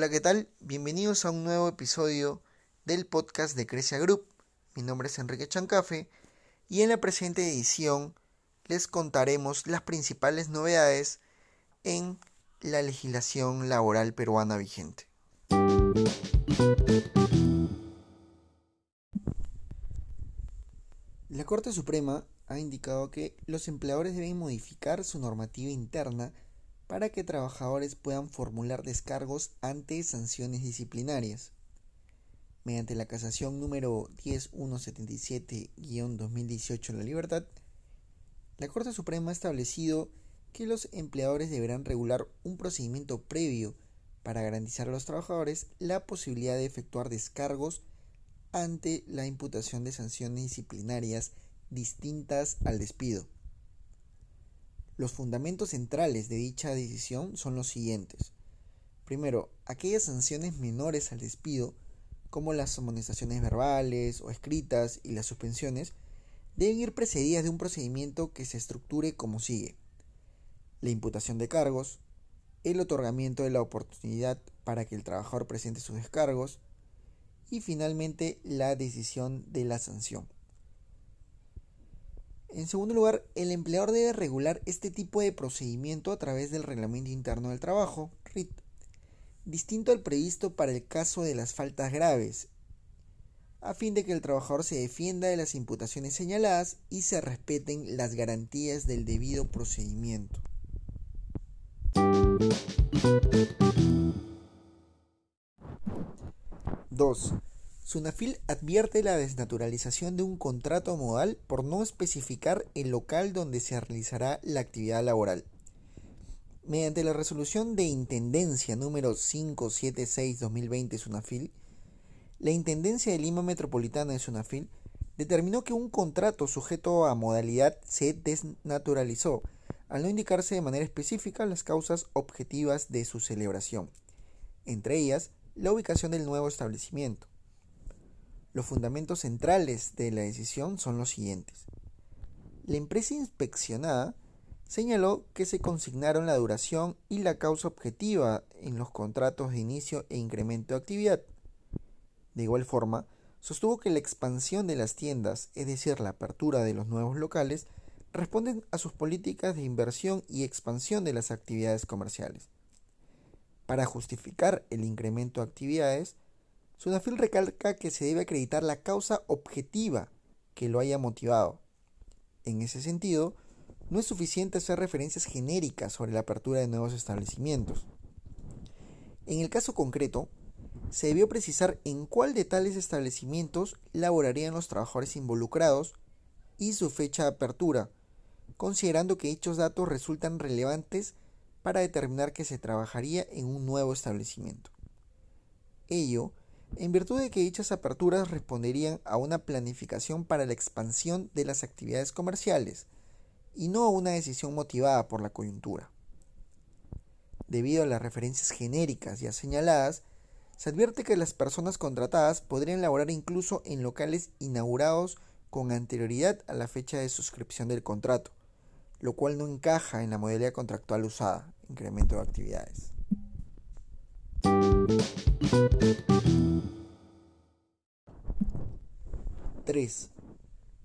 Hola, ¿qué tal? Bienvenidos a un nuevo episodio del podcast de Crecia Group. Mi nombre es Enrique Chancafe y en la presente edición les contaremos las principales novedades en la legislación laboral peruana vigente. La Corte Suprema ha indicado que los empleadores deben modificar su normativa interna para que trabajadores puedan formular descargos ante sanciones disciplinarias. Mediante la casación número 10177-2018 La Libertad, la Corte Suprema ha establecido que los empleadores deberán regular un procedimiento previo para garantizar a los trabajadores la posibilidad de efectuar descargos ante la imputación de sanciones disciplinarias distintas al despido. Los fundamentos centrales de dicha decisión son los siguientes. Primero, aquellas sanciones menores al despido, como las amonestaciones verbales o escritas y las suspensiones, deben ir precedidas de un procedimiento que se estructure como sigue. La imputación de cargos, el otorgamiento de la oportunidad para que el trabajador presente sus descargos y finalmente la decisión de la sanción. En segundo lugar, el empleador debe regular este tipo de procedimiento a través del Reglamento Interno del Trabajo, RIT, distinto al previsto para el caso de las faltas graves, a fin de que el trabajador se defienda de las imputaciones señaladas y se respeten las garantías del debido procedimiento. 2. Sunafil advierte la desnaturalización de un contrato modal por no especificar el local donde se realizará la actividad laboral. Mediante la resolución de Intendencia número 576-2020 Sunafil, la Intendencia de Lima Metropolitana de Sunafil determinó que un contrato sujeto a modalidad se desnaturalizó, al no indicarse de manera específica las causas objetivas de su celebración, entre ellas la ubicación del nuevo establecimiento. Los fundamentos centrales de la decisión son los siguientes. La empresa inspeccionada señaló que se consignaron la duración y la causa objetiva en los contratos de inicio e incremento de actividad. De igual forma, sostuvo que la expansión de las tiendas, es decir, la apertura de los nuevos locales, responden a sus políticas de inversión y expansión de las actividades comerciales. Para justificar el incremento de actividades, Sunafil recalca que se debe acreditar la causa objetiva que lo haya motivado. En ese sentido, no es suficiente hacer referencias genéricas sobre la apertura de nuevos establecimientos. En el caso concreto, se debió precisar en cuál de tales establecimientos laborarían los trabajadores involucrados y su fecha de apertura, considerando que dichos datos resultan relevantes para determinar que se trabajaría en un nuevo establecimiento. Ello en virtud de que dichas aperturas responderían a una planificación para la expansión de las actividades comerciales y no a una decisión motivada por la coyuntura. Debido a las referencias genéricas ya señaladas, se advierte que las personas contratadas podrían laborar incluso en locales inaugurados con anterioridad a la fecha de suscripción del contrato, lo cual no encaja en la modalidad contractual usada, incremento de actividades. 3.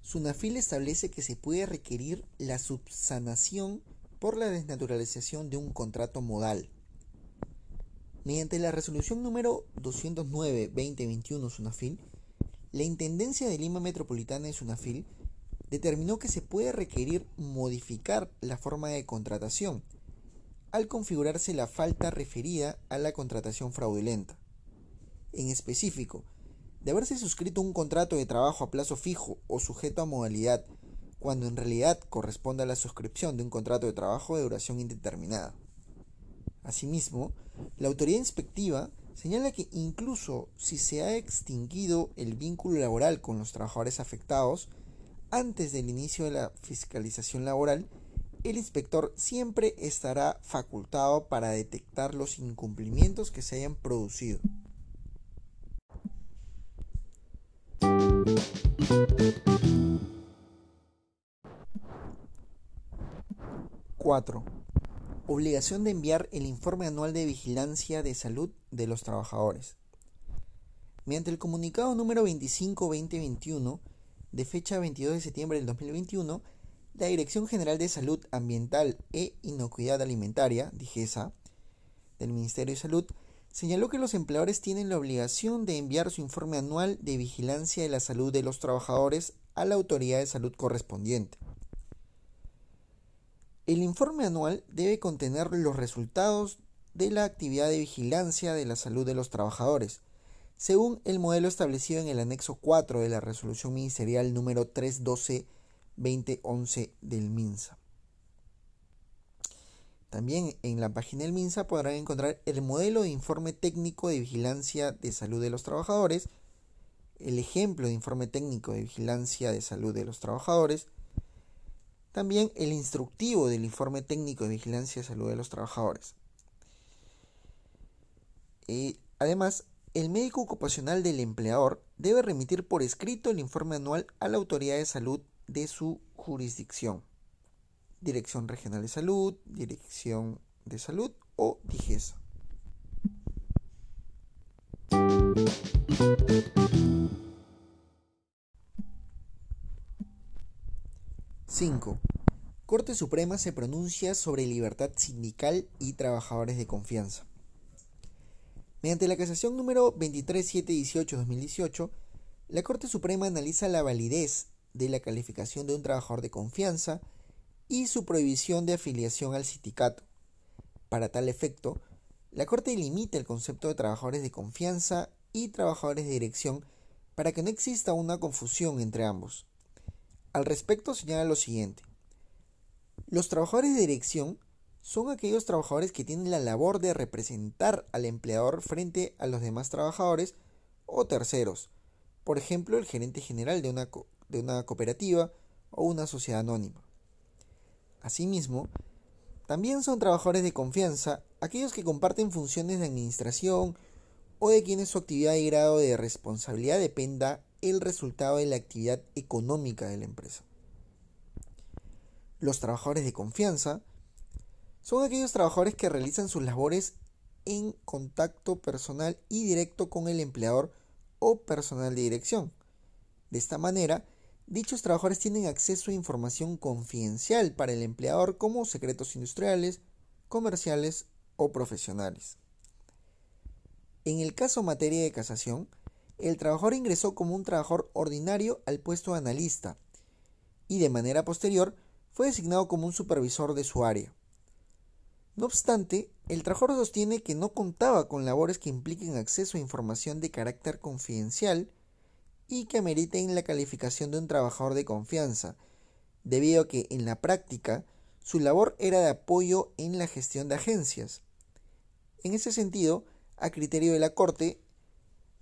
Sunafil establece que se puede requerir la subsanación por la desnaturalización de un contrato modal. Mediante la resolución número 209-2021 Sunafil, la Intendencia de Lima Metropolitana de Sunafil determinó que se puede requerir modificar la forma de contratación al configurarse la falta referida a la contratación fraudulenta. En específico, de haberse suscrito un contrato de trabajo a plazo fijo o sujeto a modalidad, cuando en realidad corresponde a la suscripción de un contrato de trabajo de duración indeterminada. Asimismo, la autoridad inspectiva señala que incluso si se ha extinguido el vínculo laboral con los trabajadores afectados, antes del inicio de la fiscalización laboral, el inspector siempre estará facultado para detectar los incumplimientos que se hayan producido. 4. Obligación de enviar el informe anual de vigilancia de salud de los trabajadores. Mediante el comunicado número 25-2021, de fecha 22 de septiembre del 2021, la Dirección General de Salud Ambiental e Inocuidad Alimentaria, DIGESA, del Ministerio de Salud, señaló que los empleadores tienen la obligación de enviar su informe anual de vigilancia de la salud de los trabajadores a la autoridad de salud correspondiente. El informe anual debe contener los resultados de la actividad de vigilancia de la salud de los trabajadores, según el modelo establecido en el anexo 4 de la resolución ministerial número 312-2011 del MINSA. También en la página del MINSA podrán encontrar el modelo de informe técnico de vigilancia de salud de los trabajadores, el ejemplo de informe técnico de vigilancia de salud de los trabajadores, también el instructivo del informe técnico de vigilancia de salud de los trabajadores. Y además, el médico ocupacional del empleador debe remitir por escrito el informe anual a la autoridad de salud de su jurisdicción. Dirección Regional de Salud, Dirección de Salud o DIGESA. 5. Corte Suprema se pronuncia sobre libertad sindical y trabajadores de confianza. Mediante la casación número 23718-2018, la Corte Suprema analiza la validez de la calificación de un trabajador de confianza y su prohibición de afiliación al sindicato. Para tal efecto, la Corte limita el concepto de trabajadores de confianza y trabajadores de dirección para que no exista una confusión entre ambos. Al respecto señala lo siguiente. Los trabajadores de dirección son aquellos trabajadores que tienen la labor de representar al empleador frente a los demás trabajadores o terceros, por ejemplo el gerente general de una, de una cooperativa o una sociedad anónima. Asimismo, también son trabajadores de confianza aquellos que comparten funciones de administración o de quienes su actividad y grado de responsabilidad dependa el resultado de la actividad económica de la empresa. Los trabajadores de confianza son aquellos trabajadores que realizan sus labores en contacto personal y directo con el empleador o personal de dirección. De esta manera, dichos trabajadores tienen acceso a información confidencial para el empleador como secretos industriales, comerciales o profesionales. En el caso materia de casación, el trabajador ingresó como un trabajador ordinario al puesto de analista y de manera posterior fue designado como un supervisor de su área. No obstante, el trabajador sostiene que no contaba con labores que impliquen acceso a información de carácter confidencial y que ameriten la calificación de un trabajador de confianza, debido a que en la práctica su labor era de apoyo en la gestión de agencias. En ese sentido, a criterio de la Corte,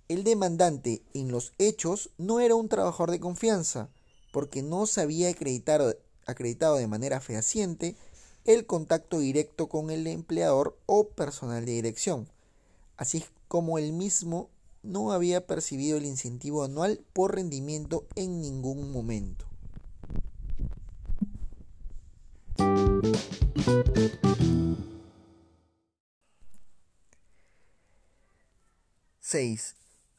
el demandante en los hechos no era un trabajador de confianza, porque no se había acreditado, acreditado de manera fehaciente el contacto directo con el empleador o personal de dirección, así como el mismo no había percibido el incentivo anual por rendimiento en ningún momento. 6.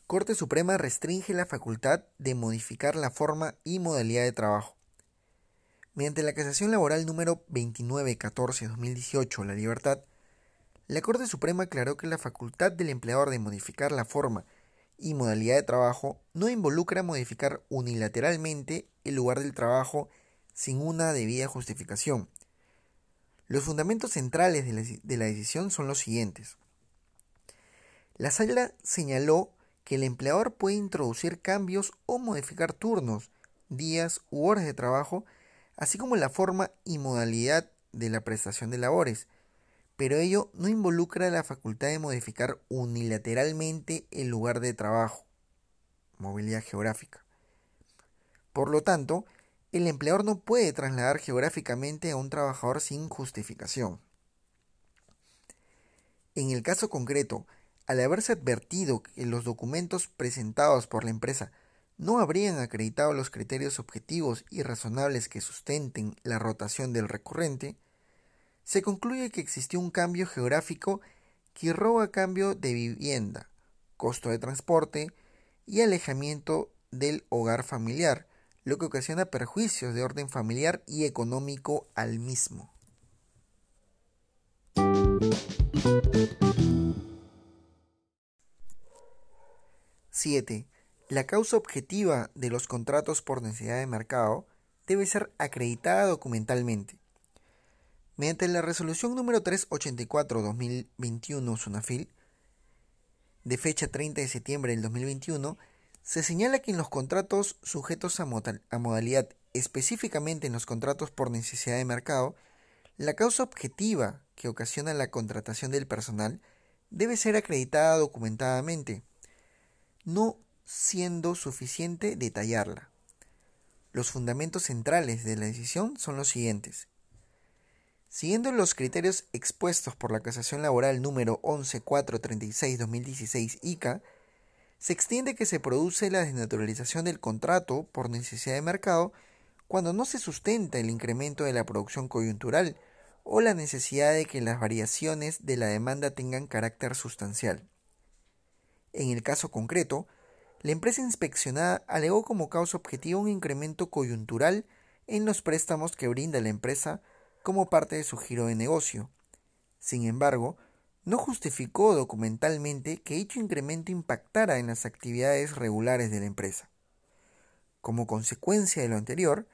Corte Suprema restringe la facultad de modificar la forma y modalidad de trabajo. Mediante la casación laboral número 2914-2018, La Libertad, la Corte Suprema aclaró que la facultad del empleador de modificar la forma y modalidad de trabajo no involucra modificar unilateralmente el lugar del trabajo sin una debida justificación. Los fundamentos centrales de la, de la decisión son los siguientes. La sala señaló que el empleador puede introducir cambios o modificar turnos, días u horas de trabajo, así como la forma y modalidad de la prestación de labores, pero ello no involucra la facultad de modificar unilateralmente el lugar de trabajo, movilidad geográfica. Por lo tanto, el empleador no puede trasladar geográficamente a un trabajador sin justificación. En el caso concreto, al haberse advertido que los documentos presentados por la empresa no habrían acreditado los criterios objetivos y razonables que sustenten la rotación del recurrente, se concluye que existió un cambio geográfico que roba cambio de vivienda, costo de transporte y alejamiento del hogar familiar, lo que ocasiona perjuicios de orden familiar y económico al mismo. 7. La causa objetiva de los contratos por necesidad de mercado debe ser acreditada documentalmente. Mediante la resolución número 384-2021 SUNAFIL, de fecha 30 de septiembre del 2021, se señala que en los contratos sujetos a, modalidad, específicamente en los contratos por necesidad de mercado, la causa objetiva que ocasiona la contratación del personal debe ser acreditada documentadamente, no siendo suficiente detallarla. Los fundamentos centrales de la decisión son los siguientes. Siguiendo los criterios expuestos por la casación laboral número 11436-2016 ICA, se extiende que se produce la desnaturalización del contrato por necesidad de mercado cuando no se sustenta el incremento de la producción coyuntural o la necesidad de que las variaciones de la demanda tengan carácter sustancial. En el caso concreto, la empresa inspeccionada alegó como causa objetiva un incremento coyuntural en los préstamos que brinda la empresa como parte de su giro de negocio. Sin embargo, no justificó documentalmente que dicho incremento impactara en las actividades regulares de la empresa. Como consecuencia de lo anterior,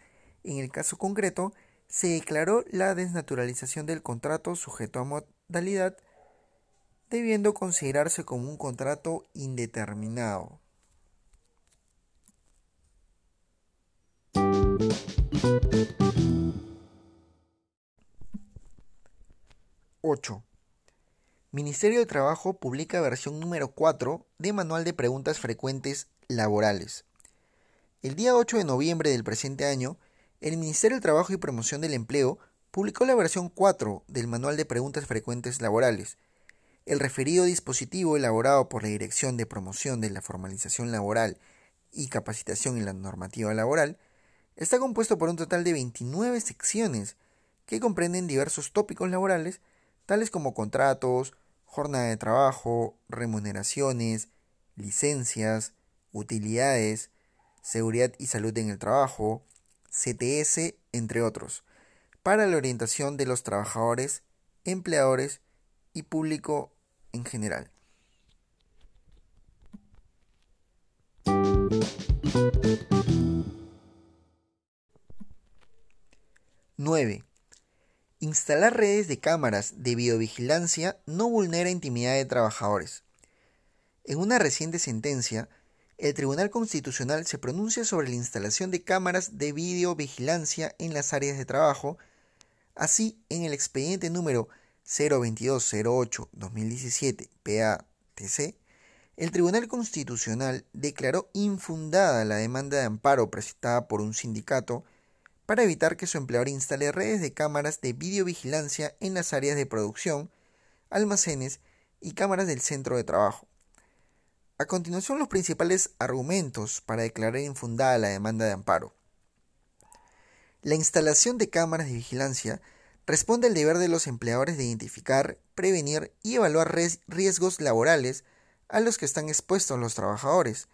en el caso concreto, se declaró la desnaturalización del contrato sujeto a modalidad, debiendo considerarse como un contrato indeterminado. ¡8! Ministerio de Trabajo publica versión número 4 de Manual de Preguntas Frecuentes Laborales. El día 8 de noviembre del presente año, el Ministerio de Trabajo y Promoción del Empleo publicó la versión 4 del Manual de Preguntas Frecuentes Laborales. El referido dispositivo elaborado por la Dirección de Promoción de la Formalización Laboral y Capacitación en la Normativa Laboral está compuesto por un total de 29 secciones que comprenden diversos tópicos laborales, tales como contratos, jornada de trabajo, remuneraciones, licencias, utilidades, seguridad y salud en el trabajo, CTS, entre otros, para la orientación de los trabajadores, empleadores y público en general. ¡9! Instalar redes de cámaras de videovigilancia no vulnera intimidad de trabajadores. En una reciente sentencia, el Tribunal Constitucional se pronuncia sobre la instalación de cámaras de videovigilancia en las áreas de trabajo, así en el expediente número 02208-2017 PATC, el Tribunal Constitucional declaró infundada la demanda de amparo presentada por un sindicato para evitar que su empleador instale redes de cámaras de videovigilancia en las áreas de producción, almacenes y cámaras del centro de trabajo. A continuación, los principales argumentos para declarar infundada la demanda de amparo. La instalación de cámaras de vigilancia responde al deber de los empleadores de identificar, prevenir y evaluar riesgos laborales a los que están expuestos los trabajadores,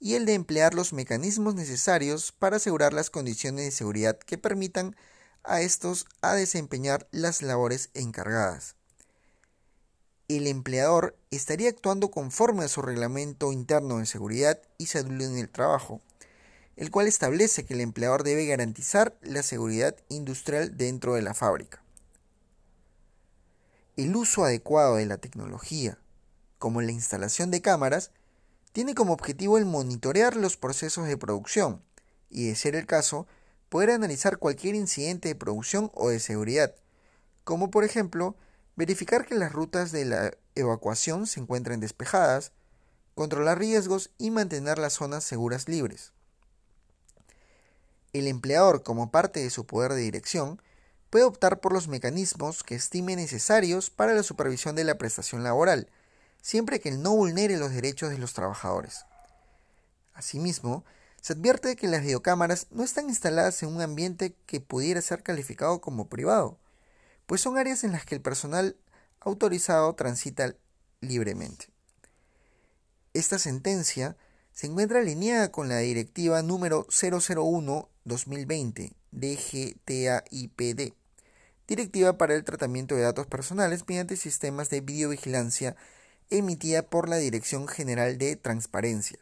y el de emplear los mecanismos necesarios para asegurar las condiciones de seguridad que permitan a estos a desempeñar las labores encargadas. El empleador estaría actuando conforme a su reglamento interno de seguridad y salud en el trabajo, el cual establece que el empleador debe garantizar la seguridad industrial dentro de la fábrica. El uso adecuado de la tecnología, como la instalación de cámaras, tiene como objetivo el monitorear los procesos de producción y, de ser el caso, poder analizar cualquier incidente de producción o de seguridad, como por ejemplo verificar que las rutas de la evacuación se encuentren despejadas, controlar riesgos y mantener las zonas seguras libres. El empleador, como parte de su poder de dirección, puede optar por los mecanismos que estime necesarios para la supervisión de la prestación laboral, siempre que no vulnere los derechos de los trabajadores. Asimismo, se advierte que las videocámaras no están instaladas en un ambiente que pudiera ser calificado como privado, pues son áreas en las que el personal autorizado transita libremente. Esta sentencia se encuentra alineada con la directiva número 001-2020 DGTAIPD, directiva para el tratamiento de datos personales mediante sistemas de videovigilancia emitida por la Dirección General de Transparencia,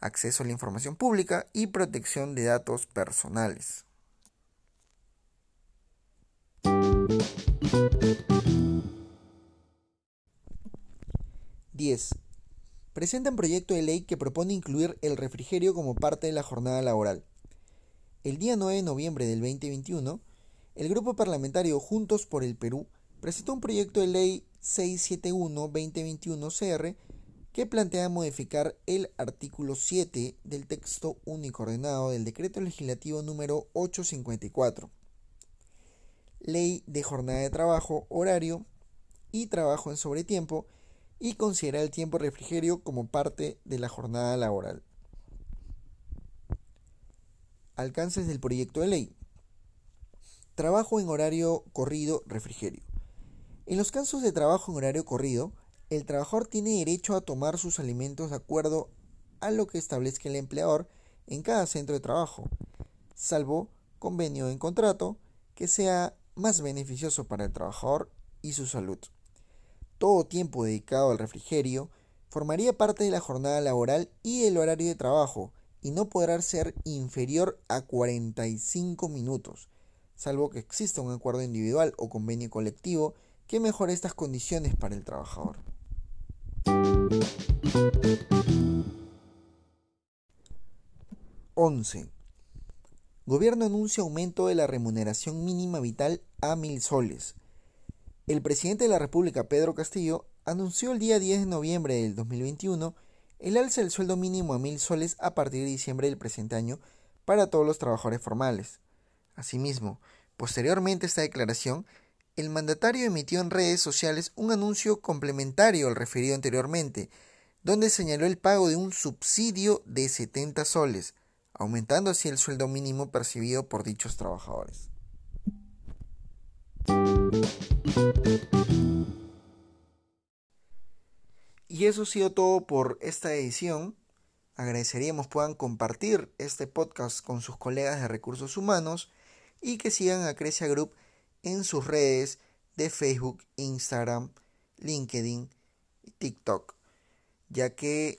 Acceso a la Información Pública y Protección de Datos Personales. 10. Presentan proyecto de ley que propone incluir el refrigerio como parte de la jornada laboral. El día 9 de noviembre del 2021, el grupo parlamentario Juntos por el Perú presentó un proyecto de ley 671-2021 CR que plantea modificar el artículo 7 del texto único ordenado del decreto legislativo número 854, ley de jornada de trabajo, horario y trabajo en sobretiempo y considera el tiempo refrigerio como parte de la jornada laboral. Alcances del proyecto de ley. Trabajo en horario corrido refrigerio. En los casos de trabajo en horario corrido, el trabajador tiene derecho a tomar sus alimentos de acuerdo a lo que establezca el empleador en cada centro de trabajo, salvo convenio en contrato que sea más beneficioso para el trabajador y su salud. Todo tiempo dedicado al refrigerio formaría parte de la jornada laboral y el horario de trabajo y no podrá ser inferior a 45 minutos, salvo que exista un acuerdo individual o convenio colectivo que mejore estas condiciones para el trabajador. (11) Gobierno anuncia aumento de la remuneración mínima vital a mil soles el presidente de la República, Pedro Castillo, anunció el día 10 de noviembre del 2021 el alza del sueldo mínimo a mil soles a partir de diciembre del presente año para todos los trabajadores formales. Asimismo, posteriormente esta declaración, el mandatario emitió en redes sociales un anuncio complementario al referido anteriormente, donde señaló el pago de un subsidio de 70 soles, aumentando así el sueldo mínimo percibido por dichos trabajadores. Y eso ha sido todo por esta edición. Agradeceríamos puedan compartir este podcast con sus colegas de recursos humanos y que sigan a Crecia Group en sus redes de Facebook, Instagram, LinkedIn y TikTok, ya que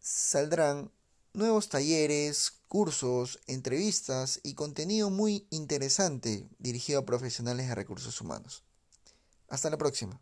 saldrán nuevos talleres, cursos, entrevistas y contenido muy interesante dirigido a profesionales de recursos humanos. Hasta la próxima.